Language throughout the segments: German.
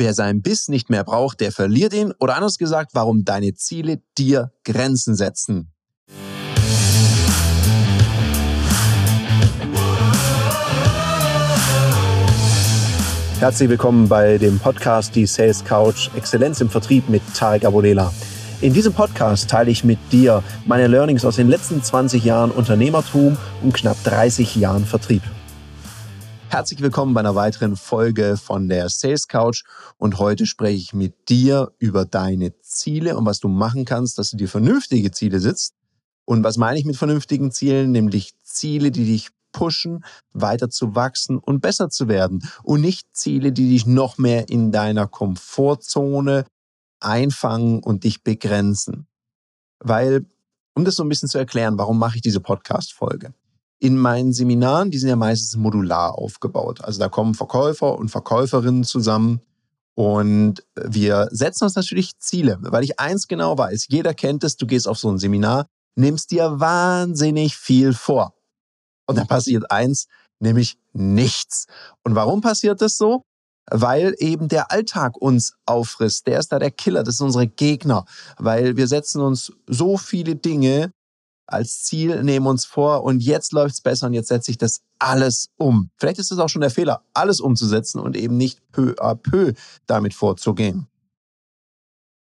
Wer seinen Biss nicht mehr braucht, der verliert ihn. Oder anders gesagt, warum deine Ziele dir Grenzen setzen. Herzlich willkommen bei dem Podcast Die Sales Couch Exzellenz im Vertrieb mit Tarek Abodela. In diesem Podcast teile ich mit dir meine Learnings aus den letzten 20 Jahren Unternehmertum und knapp 30 Jahren Vertrieb. Herzlich willkommen bei einer weiteren Folge von der Sales Couch und heute spreche ich mit dir über deine Ziele und was du machen kannst, dass du dir vernünftige Ziele sitzt. Und was meine ich mit vernünftigen Zielen? Nämlich Ziele, die dich pushen, weiter zu wachsen und besser zu werden und nicht Ziele, die dich noch mehr in deiner Komfortzone einfangen und dich begrenzen. Weil, um das so ein bisschen zu erklären, warum mache ich diese Podcast-Folge? In meinen Seminaren, die sind ja meistens modular aufgebaut. Also da kommen Verkäufer und Verkäuferinnen zusammen und wir setzen uns natürlich Ziele, weil ich eins genau weiß, jeder kennt es, du gehst auf so ein Seminar, nimmst dir wahnsinnig viel vor. Und dann passiert eins, nämlich nichts. Und warum passiert das so? Weil eben der Alltag uns auffrisst. Der ist da der Killer, das sind unsere Gegner. Weil wir setzen uns so viele Dinge als Ziel, nehmen uns vor und jetzt läuft's besser und jetzt setze ich das alles um. Vielleicht ist es auch schon der Fehler, alles umzusetzen und eben nicht peu à peu damit vorzugehen.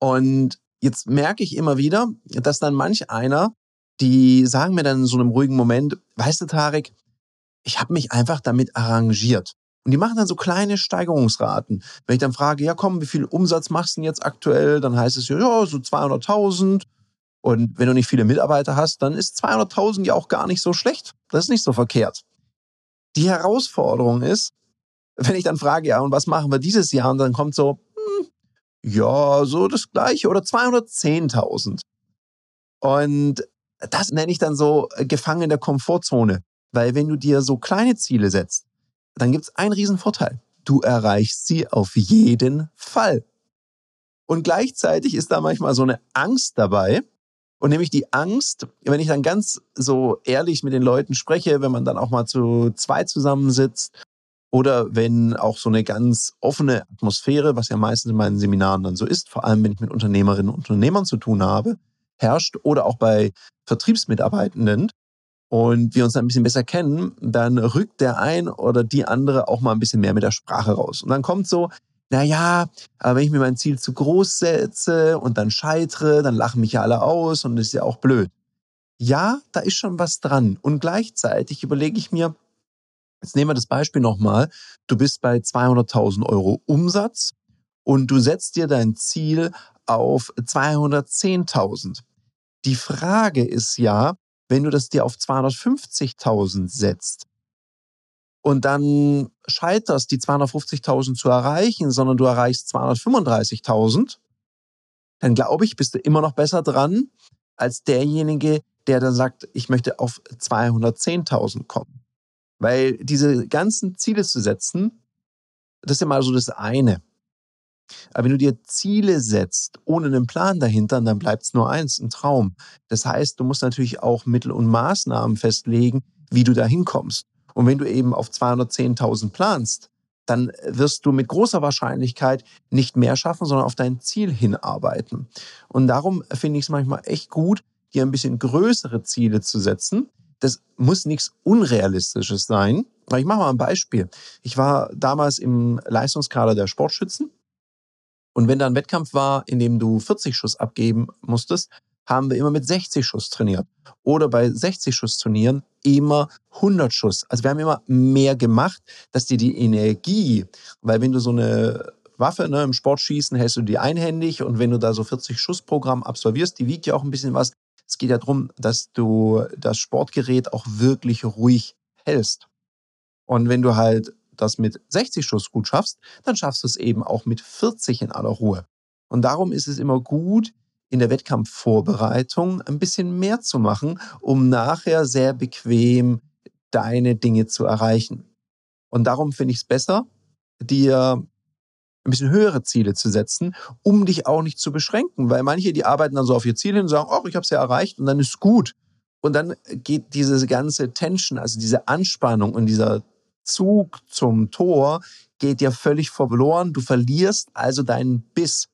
Und jetzt merke ich immer wieder, dass dann manch einer, die sagen mir dann in so einem ruhigen Moment, weißt du, Tarek, ich habe mich einfach damit arrangiert. Und die machen dann so kleine Steigerungsraten. Wenn ich dann frage, ja komm, wie viel Umsatz machst du denn jetzt aktuell? Dann heißt es ja, ja so 200.000. Und wenn du nicht viele Mitarbeiter hast, dann ist 200.000 ja auch gar nicht so schlecht. Das ist nicht so verkehrt. Die Herausforderung ist, wenn ich dann frage, ja, und was machen wir dieses Jahr? Und dann kommt so, hm, ja, so das gleiche oder 210.000. Und das nenne ich dann so äh, gefangen in der Komfortzone. Weil wenn du dir so kleine Ziele setzt, dann gibt es einen riesen Vorteil. Du erreichst sie auf jeden Fall. Und gleichzeitig ist da manchmal so eine Angst dabei, und nämlich die Angst, wenn ich dann ganz so ehrlich mit den Leuten spreche, wenn man dann auch mal zu zwei zusammensitzt oder wenn auch so eine ganz offene Atmosphäre, was ja meistens in meinen Seminaren dann so ist, vor allem wenn ich mit Unternehmerinnen und Unternehmern zu tun habe, herrscht oder auch bei Vertriebsmitarbeitenden und wir uns dann ein bisschen besser kennen, dann rückt der ein oder die andere auch mal ein bisschen mehr mit der Sprache raus. Und dann kommt so, naja, aber wenn ich mir mein Ziel zu groß setze und dann scheitere, dann lachen mich ja alle aus und das ist ja auch blöd. Ja, da ist schon was dran. Und gleichzeitig überlege ich mir, jetzt nehmen wir das Beispiel nochmal, du bist bei 200.000 Euro Umsatz und du setzt dir dein Ziel auf 210.000. Die Frage ist ja, wenn du das dir auf 250.000 setzt, und dann scheiterst, die 250.000 zu erreichen, sondern du erreichst 235.000, dann glaube ich, bist du immer noch besser dran als derjenige, der dann sagt, ich möchte auf 210.000 kommen. Weil diese ganzen Ziele zu setzen, das ist ja mal so das eine. Aber wenn du dir Ziele setzt, ohne einen Plan dahinter, dann bleibt es nur eins, ein Traum. Das heißt, du musst natürlich auch Mittel und Maßnahmen festlegen, wie du da hinkommst. Und wenn du eben auf 210.000 planst, dann wirst du mit großer Wahrscheinlichkeit nicht mehr schaffen, sondern auf dein Ziel hinarbeiten. Und darum finde ich es manchmal echt gut, dir ein bisschen größere Ziele zu setzen. Das muss nichts Unrealistisches sein. Ich mache mal ein Beispiel. Ich war damals im Leistungskader der Sportschützen. Und wenn da ein Wettkampf war, in dem du 40 Schuss abgeben musstest, haben wir immer mit 60 Schuss trainiert. Oder bei 60 Schuss Turnieren immer 100 Schuss. Also wir haben immer mehr gemacht, dass dir die Energie, weil wenn du so eine Waffe ne, im Sportschießen hältst du die einhändig und wenn du da so 40 Schuss Programm absolvierst, die wiegt ja auch ein bisschen was. Es geht ja darum, dass du das Sportgerät auch wirklich ruhig hältst. Und wenn du halt das mit 60 Schuss gut schaffst, dann schaffst du es eben auch mit 40 in aller Ruhe. Und darum ist es immer gut, in der Wettkampfvorbereitung ein bisschen mehr zu machen, um nachher sehr bequem deine Dinge zu erreichen. Und darum finde ich es besser, dir ein bisschen höhere Ziele zu setzen, um dich auch nicht zu beschränken, weil manche, die arbeiten dann so auf ihr Ziel hin und sagen, oh, ich habe es ja erreicht und dann ist gut. Und dann geht diese ganze Tension, also diese Anspannung und dieser Zug zum Tor geht dir völlig verloren. Du verlierst also deinen Biss.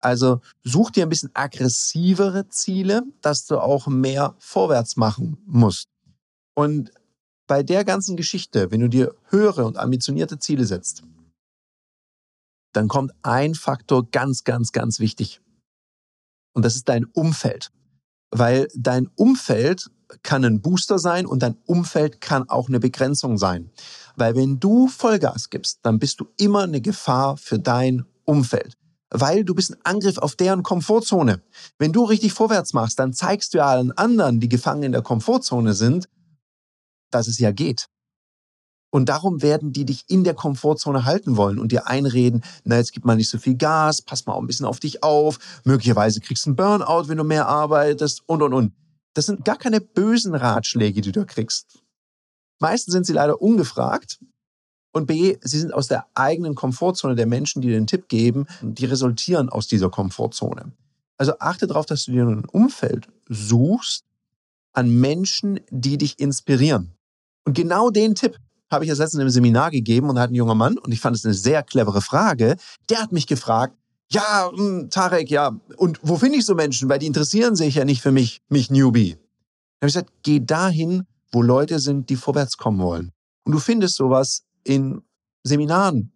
Also such dir ein bisschen aggressivere Ziele, dass du auch mehr vorwärts machen musst. Und bei der ganzen Geschichte, wenn du dir höhere und ambitionierte Ziele setzt, dann kommt ein Faktor ganz, ganz, ganz wichtig. Und das ist dein Umfeld. Weil dein Umfeld kann ein Booster sein und dein Umfeld kann auch eine Begrenzung sein. Weil wenn du Vollgas gibst, dann bist du immer eine Gefahr für dein Umfeld. Weil du bist ein Angriff auf deren Komfortzone. Wenn du richtig vorwärts machst, dann zeigst du allen anderen, die gefangen in der Komfortzone sind, dass es ja geht. Und darum werden die dich in der Komfortzone halten wollen und dir einreden, na, jetzt gib mal nicht so viel Gas, pass mal auch ein bisschen auf dich auf, möglicherweise kriegst du einen Burnout, wenn du mehr arbeitest und, und, und. Das sind gar keine bösen Ratschläge, die du kriegst. Meistens sind sie leider ungefragt. Und B, sie sind aus der eigenen Komfortzone der Menschen, die den Tipp geben, die resultieren aus dieser Komfortzone. Also achte darauf, dass du dir ein Umfeld suchst an Menschen, die dich inspirieren. Und genau den Tipp, habe ich das letztens im Seminar gegeben und da hat ein junger Mann, und ich fand es eine sehr clevere Frage, der hat mich gefragt, ja, hm, Tarek, ja, und wo finde ich so Menschen? Weil die interessieren sich ja nicht für mich, mich Newbie. Da habe ich gesagt, geh dahin, wo Leute sind, die vorwärts kommen wollen. Und du findest sowas in Seminaren,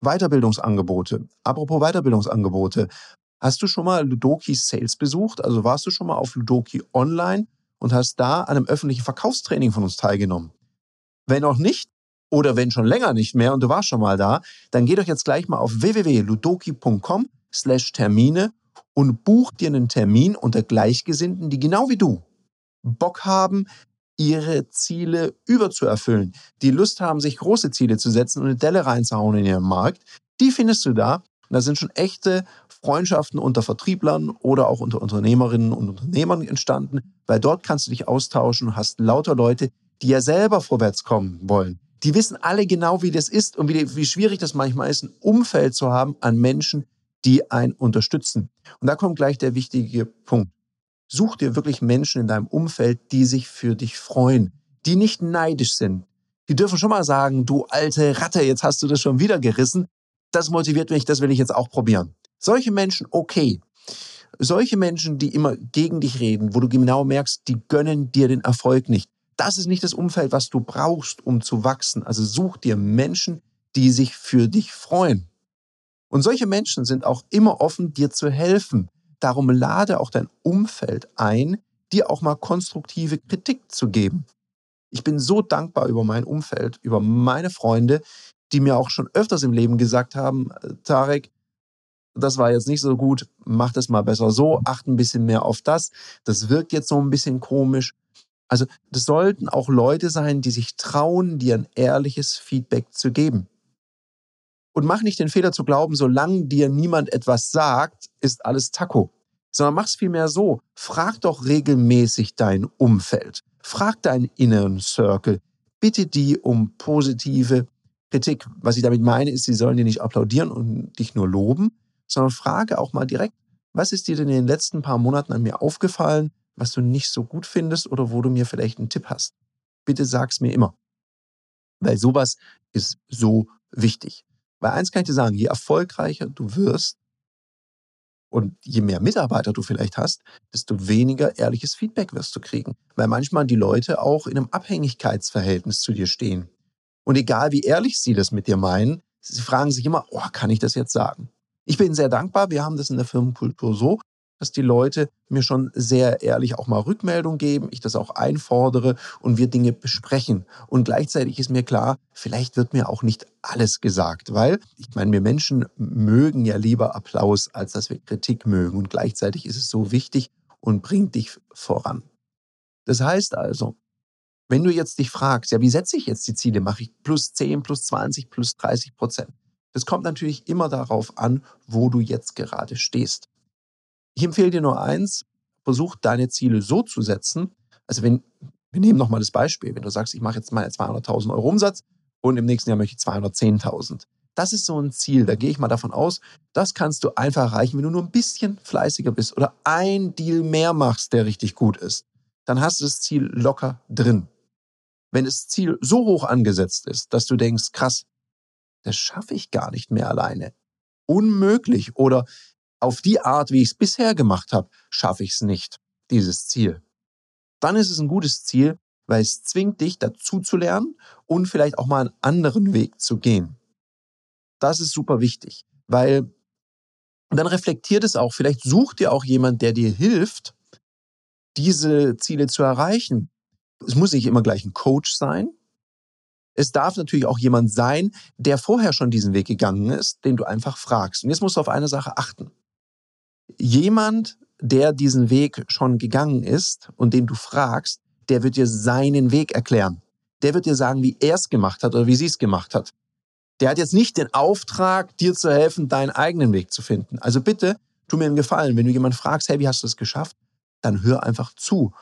Weiterbildungsangebote. Apropos Weiterbildungsangebote. Hast du schon mal Ludoki Sales besucht? Also warst du schon mal auf Ludoki Online und hast da an einem öffentlichen Verkaufstraining von uns teilgenommen? Wenn auch nicht, oder wenn schon länger nicht mehr und du warst schon mal da, dann geh doch jetzt gleich mal auf www.ludoki.com slash Termine und buch dir einen Termin unter Gleichgesinnten, die genau wie du Bock haben, ihre Ziele überzuerfüllen, die Lust haben, sich große Ziele zu setzen und eine Delle reinzuhauen in ihren Markt. Die findest du da. Und da sind schon echte Freundschaften unter Vertrieblern oder auch unter Unternehmerinnen und Unternehmern entstanden, weil dort kannst du dich austauschen und hast lauter Leute, die ja selber vorwärts kommen wollen, die wissen alle genau, wie das ist und wie, wie schwierig das manchmal ist, ein Umfeld zu haben an Menschen, die einen unterstützen. Und da kommt gleich der wichtige Punkt. Such dir wirklich Menschen in deinem Umfeld, die sich für dich freuen, die nicht neidisch sind. Die dürfen schon mal sagen, du alte Ratte, jetzt hast du das schon wieder gerissen. Das motiviert mich, das will ich jetzt auch probieren. Solche Menschen, okay. Solche Menschen, die immer gegen dich reden, wo du genau merkst, die gönnen dir den Erfolg nicht das ist nicht das Umfeld, was du brauchst, um zu wachsen. Also such dir Menschen, die sich für dich freuen. Und solche Menschen sind auch immer offen, dir zu helfen. Darum lade auch dein Umfeld ein, dir auch mal konstruktive Kritik zu geben. Ich bin so dankbar über mein Umfeld, über meine Freunde, die mir auch schon öfters im Leben gesagt haben, äh, Tarek, das war jetzt nicht so gut, mach das mal besser so, acht ein bisschen mehr auf das, das wirkt jetzt so ein bisschen komisch. Also das sollten auch Leute sein, die sich trauen, dir ein ehrliches Feedback zu geben. Und mach nicht den Fehler zu glauben, solange dir niemand etwas sagt, ist alles Taco. Sondern mach's vielmehr so. Frag doch regelmäßig dein Umfeld. Frag deinen inneren Circle. Bitte die um positive Kritik. Was ich damit meine, ist, sie sollen dir nicht applaudieren und dich nur loben, sondern frage auch mal direkt, was ist dir denn in den letzten paar Monaten an mir aufgefallen? was du nicht so gut findest oder wo du mir vielleicht einen Tipp hast. Bitte sag's mir immer. Weil sowas ist so wichtig. Weil eins kann ich dir sagen, je erfolgreicher du wirst und je mehr Mitarbeiter du vielleicht hast, desto weniger ehrliches Feedback wirst du kriegen. Weil manchmal die Leute auch in einem Abhängigkeitsverhältnis zu dir stehen. Und egal wie ehrlich sie das mit dir meinen, sie fragen sich immer, oh, kann ich das jetzt sagen? Ich bin sehr dankbar. Wir haben das in der Firmenkultur so, dass die Leute mir schon sehr ehrlich auch mal Rückmeldung geben, ich das auch einfordere und wir Dinge besprechen. Und gleichzeitig ist mir klar, vielleicht wird mir auch nicht alles gesagt, weil ich meine, wir Menschen mögen ja lieber Applaus, als dass wir Kritik mögen. Und gleichzeitig ist es so wichtig und bringt dich voran. Das heißt also, wenn du jetzt dich fragst, ja, wie setze ich jetzt die Ziele? Mache ich plus 10, plus 20, plus 30 Prozent? Das kommt natürlich immer darauf an, wo du jetzt gerade stehst. Ich empfehle dir nur eins, versuch deine Ziele so zu setzen. Also wenn, wir nehmen nochmal das Beispiel, wenn du sagst, ich mache jetzt mal 200.000 Euro Umsatz und im nächsten Jahr möchte ich 210.000. Das ist so ein Ziel, da gehe ich mal davon aus, das kannst du einfach erreichen, wenn du nur ein bisschen fleißiger bist oder ein Deal mehr machst, der richtig gut ist. Dann hast du das Ziel locker drin. wenn das Ziel so hoch angesetzt ist, dass du denkst, krass, das schaffe ich gar nicht mehr alleine. Unmöglich. Oder auf die Art, wie ich es bisher gemacht habe, schaffe ich es nicht, dieses Ziel. Dann ist es ein gutes Ziel, weil es zwingt dich dazu zu lernen und vielleicht auch mal einen anderen Weg zu gehen. Das ist super wichtig, weil dann reflektiert es auch, vielleicht sucht dir auch jemand, der dir hilft, diese Ziele zu erreichen. Es muss nicht immer gleich ein Coach sein, es darf natürlich auch jemand sein, der vorher schon diesen Weg gegangen ist, den du einfach fragst. Und jetzt musst du auf eine Sache achten. Jemand, der diesen Weg schon gegangen ist und den du fragst, der wird dir seinen Weg erklären. Der wird dir sagen, wie er es gemacht hat oder wie sie es gemacht hat. Der hat jetzt nicht den Auftrag, dir zu helfen, deinen eigenen Weg zu finden. Also bitte, tu mir einen Gefallen. Wenn du jemanden fragst, hey, wie hast du es geschafft? Dann hör einfach zu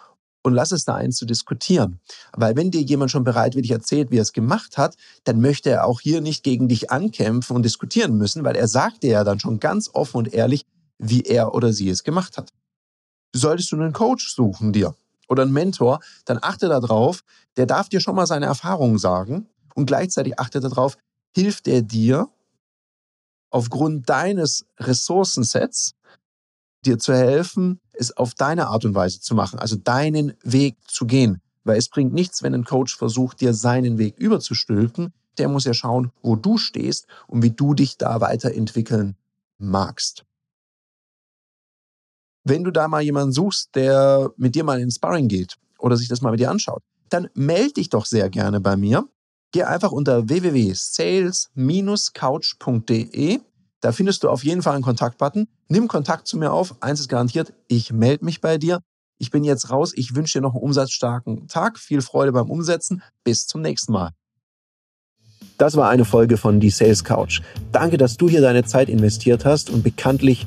und lass es da ein zu diskutieren. Weil wenn dir jemand schon bereitwillig erzählt, wie er es gemacht hat, dann möchte er auch hier nicht gegen dich ankämpfen und diskutieren müssen, weil er sagt dir ja dann schon ganz offen und ehrlich, wie er oder sie es gemacht hat. Solltest du einen Coach suchen dir oder einen Mentor, dann achte darauf, der darf dir schon mal seine Erfahrungen sagen und gleichzeitig achte darauf, hilft er dir aufgrund deines Ressourcensets dir zu helfen, es auf deine Art und Weise zu machen, also deinen Weg zu gehen. Weil es bringt nichts, wenn ein Coach versucht, dir seinen Weg überzustülpen. Der muss ja schauen, wo du stehst und wie du dich da weiterentwickeln magst. Wenn du da mal jemanden suchst, der mit dir mal ins Sparring geht oder sich das mal mit dir anschaut, dann melde dich doch sehr gerne bei mir. Geh einfach unter www.sales-couch.de da findest du auf jeden Fall einen Kontaktbutton. Nimm Kontakt zu mir auf. Eins ist garantiert, ich melde mich bei dir. Ich bin jetzt raus. Ich wünsche dir noch einen umsatzstarken Tag. Viel Freude beim Umsetzen. Bis zum nächsten Mal. Das war eine Folge von Die Sales Couch. Danke, dass du hier deine Zeit investiert hast und bekanntlich